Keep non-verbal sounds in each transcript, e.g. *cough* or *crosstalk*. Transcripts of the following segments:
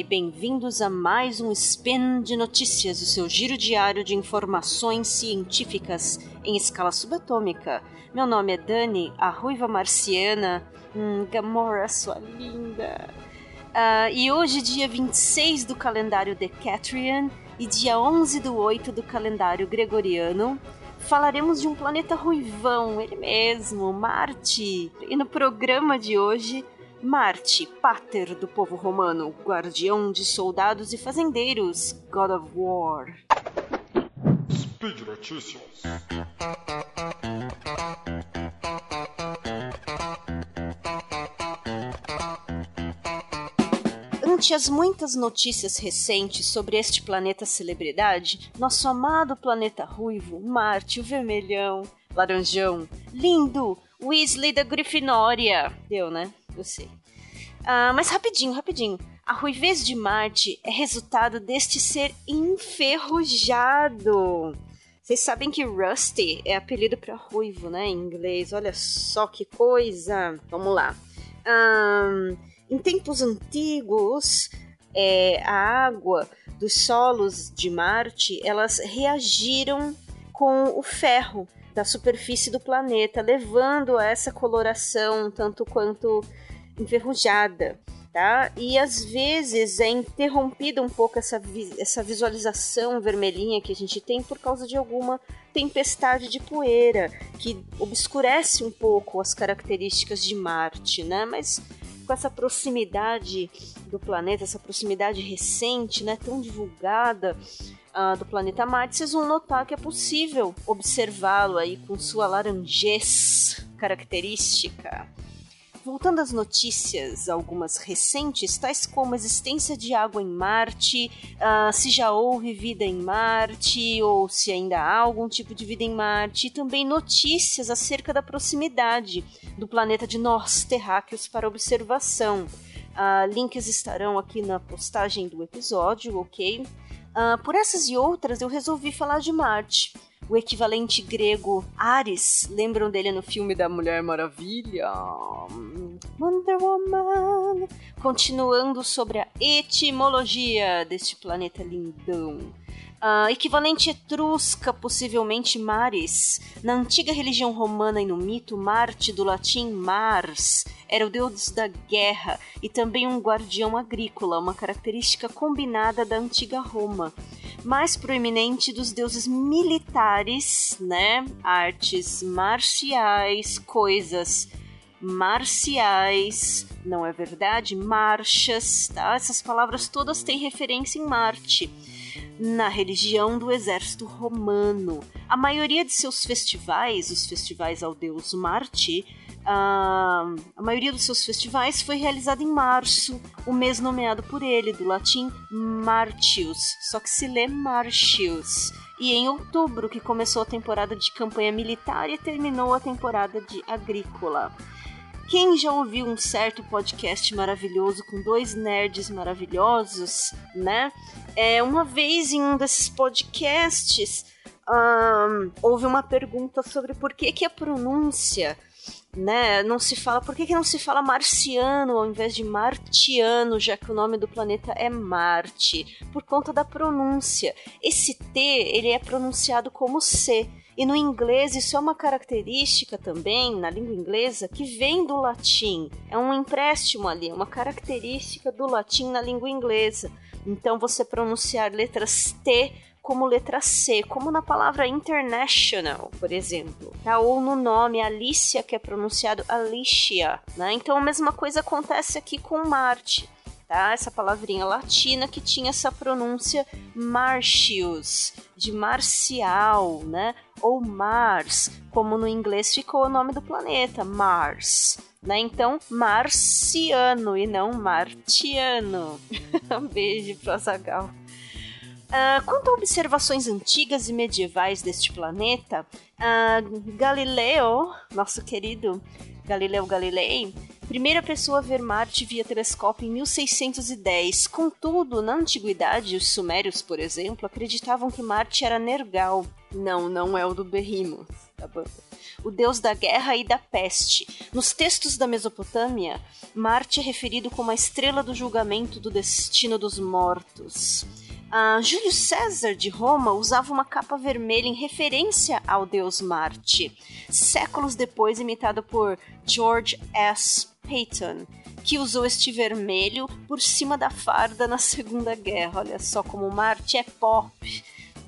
e bem-vindos a mais um Spin de Notícias, o seu giro diário de informações científicas em escala subatômica. Meu nome é Dani, a ruiva marciana. Hum, Gamora, sua linda. Uh, e hoje, dia 26 do calendário Decatrian e dia 11 do 8 do calendário Gregoriano, falaremos de um planeta ruivão, ele mesmo, Marte. E no programa de hoje Marte, pater do povo romano, guardião de soldados e fazendeiros, God of War. Speed Notícias. Ante as muitas notícias recentes sobre este planeta celebridade, nosso amado planeta ruivo, Marte, o vermelhão, laranjão, lindo, Weasley da Grifinória. Deu, né? Sei. Uh, mas rapidinho, rapidinho. A ruivez de Marte é resultado deste ser enferrujado. Vocês sabem que Rusty é apelido para ruivo, né, em inglês. Olha só que coisa. Vamos lá. Um, em tempos antigos, é, a água dos solos de Marte elas reagiram com o ferro da superfície do planeta, levando a essa coloração tanto quanto enferrujada. Tá? E às vezes é interrompida um pouco essa, vi essa visualização vermelhinha que a gente tem por causa de alguma tempestade de poeira que obscurece um pouco as características de Marte, né? Mas com essa proximidade do planeta, essa proximidade recente, né, tão divulgada uh, do planeta Marte, vocês vão notar que é possível observá-lo aí com sua laranjez característica. Voltando às notícias, algumas recentes, tais como a existência de água em Marte, uh, se já houve vida em Marte ou se ainda há algum tipo de vida em Marte, e também notícias acerca da proximidade do planeta de nós, terráqueos, para observação. Uh, links estarão aqui na postagem do episódio, ok? Uh, por essas e outras, eu resolvi falar de Marte o equivalente grego Ares. Lembram dele no filme da Mulher Maravilha? Wonder Woman. Continuando sobre a etimologia deste planeta lindão. Uh, equivalente etrusca, possivelmente Mares. Na antiga religião romana e no mito, Marte, do latim Mars, era o deus da guerra e também um guardião agrícola, uma característica combinada da antiga Roma. Mais proeminente dos deuses militares, né? Artes marciais, coisas marciais, não é verdade? Marchas, tá? Essas palavras todas têm referência em Marte na religião do exército romano. A maioria de seus festivais, os festivais ao deus Marte, a, a maioria dos seus festivais foi realizada em março, o mês nomeado por ele, do latim Martius, só que se lê Martius. E em outubro, que começou a temporada de campanha militar e terminou a temporada de agrícola. Quem já ouviu um certo podcast maravilhoso com dois nerds maravilhosos, né? É, uma vez em um desses podcasts um, houve uma pergunta sobre por que, que a pronúncia né? Não se fala. Por que, que não se fala marciano ao invés de martiano, já que o nome do planeta é Marte? Por conta da pronúncia. Esse T ele é pronunciado como C. E no inglês isso é uma característica também, na língua inglesa, que vem do latim. É um empréstimo ali, uma característica do latim na língua inglesa. Então você pronunciar letras T como letra C, como na palavra international, por exemplo, tá? Ou no nome Alicia, que é pronunciado Alicia, né? Então a mesma coisa acontece aqui com Marte. Tá? Essa palavrinha latina que tinha essa pronúncia Martius, de marcial, né? Ou Mars, como no inglês ficou o nome do planeta, Mars. Né? Então, marciano e não martiano. *laughs* um beijo pro. Uh, quanto a observações antigas e medievais deste planeta, uh, Galileu, nosso querido Galileu Galilei, primeira pessoa a ver Marte via telescópio em 1610. Contudo, na antiguidade, os sumérios, por exemplo, acreditavam que Marte era Nergal. Não, não é o do da banda. O deus da guerra e da peste. Nos textos da Mesopotâmia, Marte é referido como a estrela do julgamento do destino dos mortos. Uh, Júlio César de Roma usava uma capa vermelha em referência ao deus Marte, séculos depois imitado por George S. Peyton, que usou este vermelho por cima da farda na Segunda Guerra. Olha só como Marte é pop.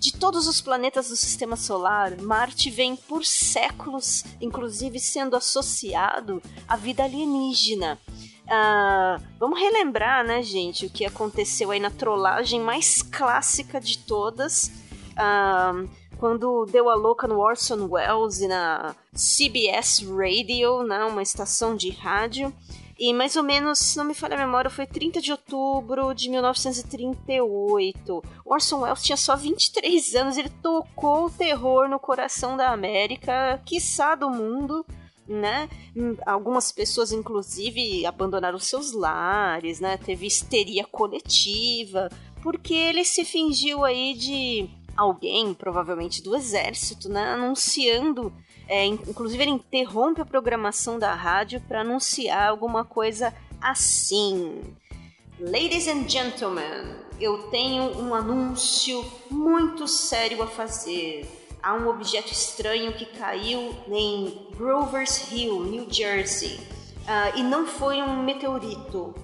De todos os planetas do sistema solar, Marte vem por séculos, inclusive sendo associado à vida alienígena. Uh, vamos relembrar, né, gente, o que aconteceu aí na trollagem mais clássica de todas. Uh, quando deu a louca no Orson Welles e na CBS Radio, né, uma estação de rádio. E mais ou menos, se não me falha a memória, foi 30 de outubro de 1938. Orson Welles tinha só 23 anos, ele tocou o terror no coração da América, quiçá do mundo né? Hum, algumas pessoas, inclusive, abandonaram seus lares, né? Teve histeria coletiva, porque ele se fingiu aí de alguém, provavelmente do exército, né? Anunciando. É, inclusive, ele interrompe a programação da rádio para anunciar alguma coisa assim. Ladies and gentlemen, eu tenho um anúncio muito sério a fazer há um objeto estranho que caiu em Grover's Hill, New Jersey, uh, e não foi um meteorito.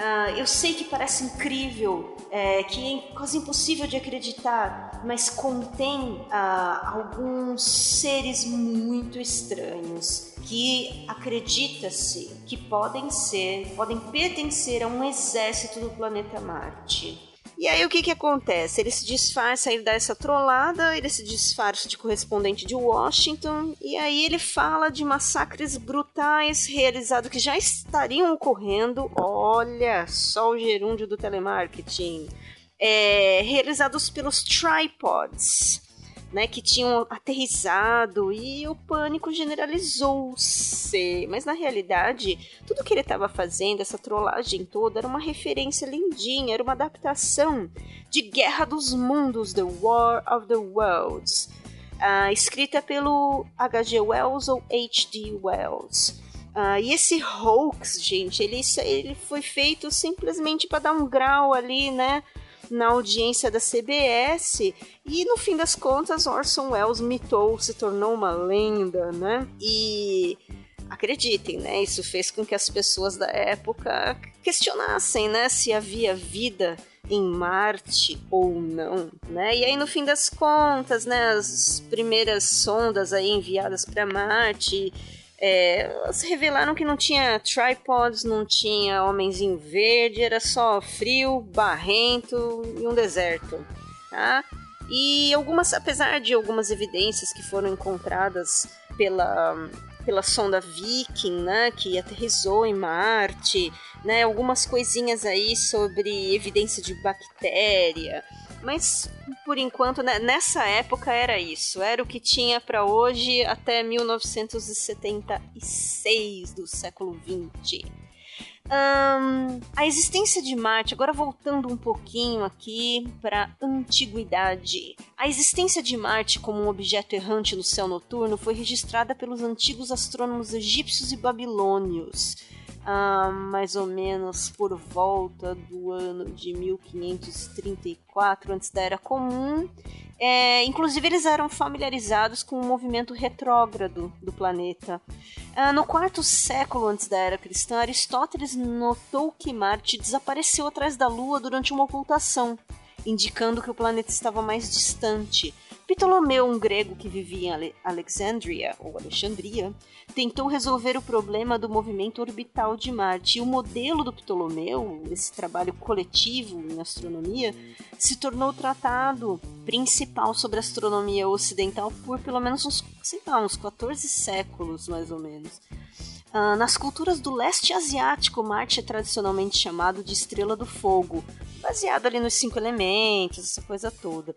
Uh, eu sei que parece incrível, é, que é quase impossível de acreditar, mas contém uh, alguns seres muito estranhos que acredita-se que podem ser, podem pertencer a um exército do planeta Marte. E aí o que que acontece? Ele se disfarça, ele dá essa trollada, ele se disfarça de correspondente de Washington, e aí ele fala de massacres brutais realizados que já estariam ocorrendo. Olha só o gerúndio do telemarketing. É, realizados pelos tripods né, que tinham aterrizado e o pânico generalizou-se. Mas na realidade, tudo que ele estava fazendo, essa trollagem toda, era uma referência lindinha, era uma adaptação de Guerra dos Mundos, The War of the Worlds, uh, escrita pelo H.G. Wells ou H.D. Wells. Uh, e esse hoax, gente, ele, ele foi feito simplesmente para dar um grau ali, né? Na audiência da CBS e no fim das contas Orson Welles mitou, se tornou uma lenda, né? E acreditem, né? Isso fez com que as pessoas da época questionassem, né, se havia vida em Marte ou não, né? E aí no fim das contas, né, as primeiras sondas aí enviadas para Marte é, elas revelaram que não tinha tripods, não tinha homens em verde, era só frio, barrento e um deserto. Tá? E algumas, apesar de algumas evidências que foram encontradas pela, pela sonda Viking, né, que aterrizou em Marte, né, algumas coisinhas aí sobre evidência de bactéria, mas por enquanto, né, nessa época era isso. Era o que tinha para hoje até 1976 do século 20. Um, a existência de Marte, agora voltando um pouquinho aqui para antiguidade. A existência de Marte como um objeto errante no céu noturno foi registrada pelos antigos astrônomos egípcios e babilônios ah, mais ou menos por volta do ano de 1534 antes da Era Comum. É, inclusive, eles eram familiarizados com o movimento retrógrado do planeta. Ah, no quarto século antes da Era Cristã, Aristóteles notou que Marte desapareceu atrás da Lua durante uma ocultação, indicando que o planeta estava mais distante. Ptolomeu, um grego que vivia em Alexandria, ou Alexandria, tentou resolver o problema do movimento orbital de Marte. E o modelo do Ptolomeu, esse trabalho coletivo em astronomia, se tornou o tratado principal sobre astronomia ocidental por pelo menos uns, sei lá, uns 14 séculos, mais ou menos. Uh, nas culturas do leste asiático, Marte é tradicionalmente chamado de estrela do fogo. baseado ali nos cinco elementos, essa coisa toda.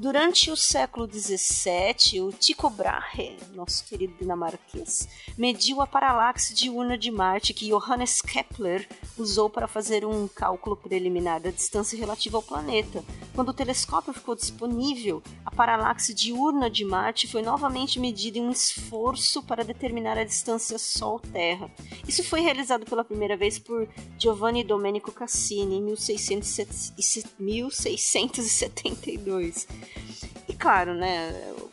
Durante o século XVII, o Tycho Brahe, nosso querido dinamarquês, mediu a paralaxe diurna de Marte que Johannes Kepler usou para fazer um cálculo preliminar da distância relativa ao planeta. Quando o telescópio ficou disponível, a paralaxe diurna de Marte foi novamente medida em um esforço para determinar a distância Sol-Terra. Isso foi realizado pela primeira vez por Giovanni Domenico Cassini em 1672. E claro, né,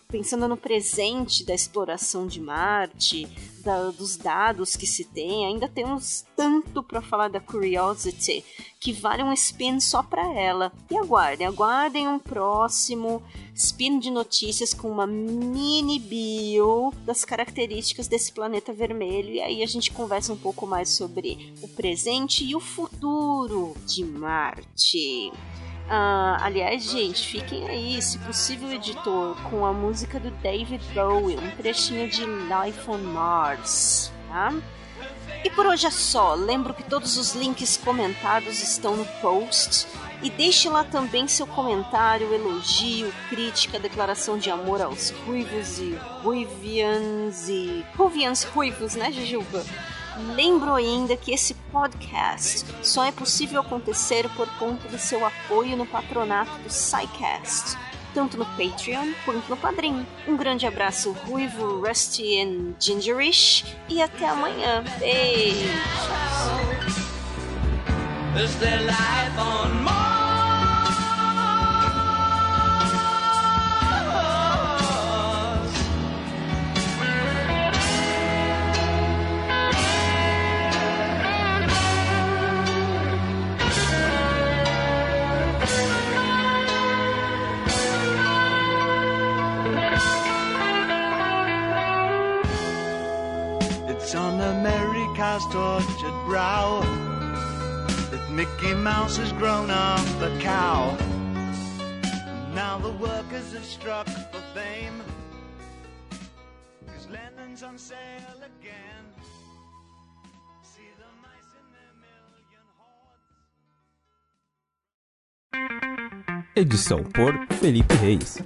pensando no presente da exploração de Marte, da, dos dados que se tem, ainda temos tanto para falar da Curiosity que vale um spin só para ela. E aguardem, aguardem um próximo spin de notícias com uma mini bio das características desse planeta vermelho e aí a gente conversa um pouco mais sobre o presente e o futuro de Marte. Uh, aliás, gente, fiquem aí, se possível, editor, com a música do David Bowie, um trechinho de Life on Mars, tá? E por hoje é só. Lembro que todos os links comentados estão no post. E deixe lá também seu comentário, elogio, crítica, declaração de amor aos ruivos e ruivians e ruivians ruivos, né, Jujuba? Lembro ainda que esse podcast só é possível acontecer por conta do seu apoio no patronato do SciCast, tanto no Patreon quanto no Padrim. Um grande abraço ruivo, rusty e gingerish e até amanhã. Beijo! Mickey Mouse has grown up a cow. Now the workers have struck for fame. Cause Lennon's on sale again. See the mice in their million hordes. Edição por Felipe Reis.